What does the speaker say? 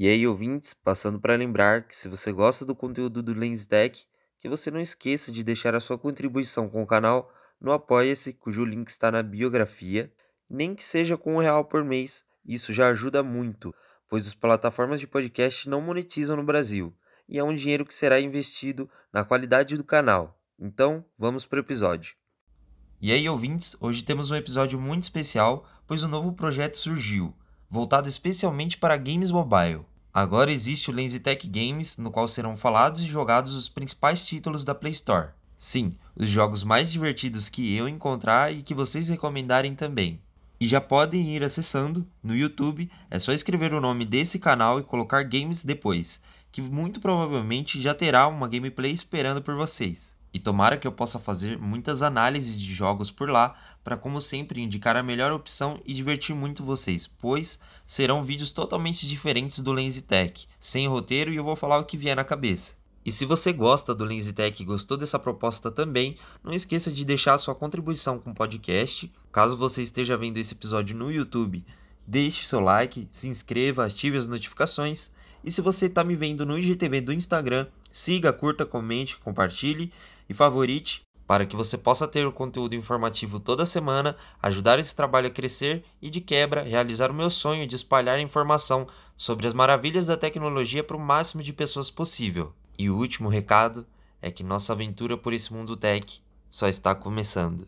E aí, ouvintes, passando para lembrar que se você gosta do conteúdo do LensTech, que você não esqueça de deixar a sua contribuição com o canal no Apoia-se, cujo link está na biografia, nem que seja com um real por mês, isso já ajuda muito, pois as plataformas de podcast não monetizam no Brasil, e é um dinheiro que será investido na qualidade do canal. Então, vamos para o episódio. E aí, ouvintes, hoje temos um episódio muito especial, pois um novo projeto surgiu, voltado especialmente para games mobile. Agora existe o LensyTech Games, no qual serão falados e jogados os principais títulos da Play Store. Sim, os jogos mais divertidos que eu encontrar e que vocês recomendarem também. E já podem ir acessando no YouTube, é só escrever o nome desse canal e colocar games depois, que muito provavelmente já terá uma gameplay esperando por vocês. E tomara que eu possa fazer muitas análises de jogos por lá, para como sempre indicar a melhor opção e divertir muito vocês, pois serão vídeos totalmente diferentes do LensyTech, sem roteiro e eu vou falar o que vier na cabeça. E se você gosta do LensyTech e gostou dessa proposta também, não esqueça de deixar sua contribuição com o podcast. Caso você esteja vendo esse episódio no YouTube, deixe seu like, se inscreva, ative as notificações. E se você está me vendo no IGTV do Instagram, siga, curta, comente, compartilhe e favorite para que você possa ter o conteúdo informativo toda semana, ajudar esse trabalho a crescer e, de quebra, realizar o meu sonho de espalhar informação sobre as maravilhas da tecnologia para o máximo de pessoas possível. E o último recado é que nossa aventura por esse mundo tech só está começando.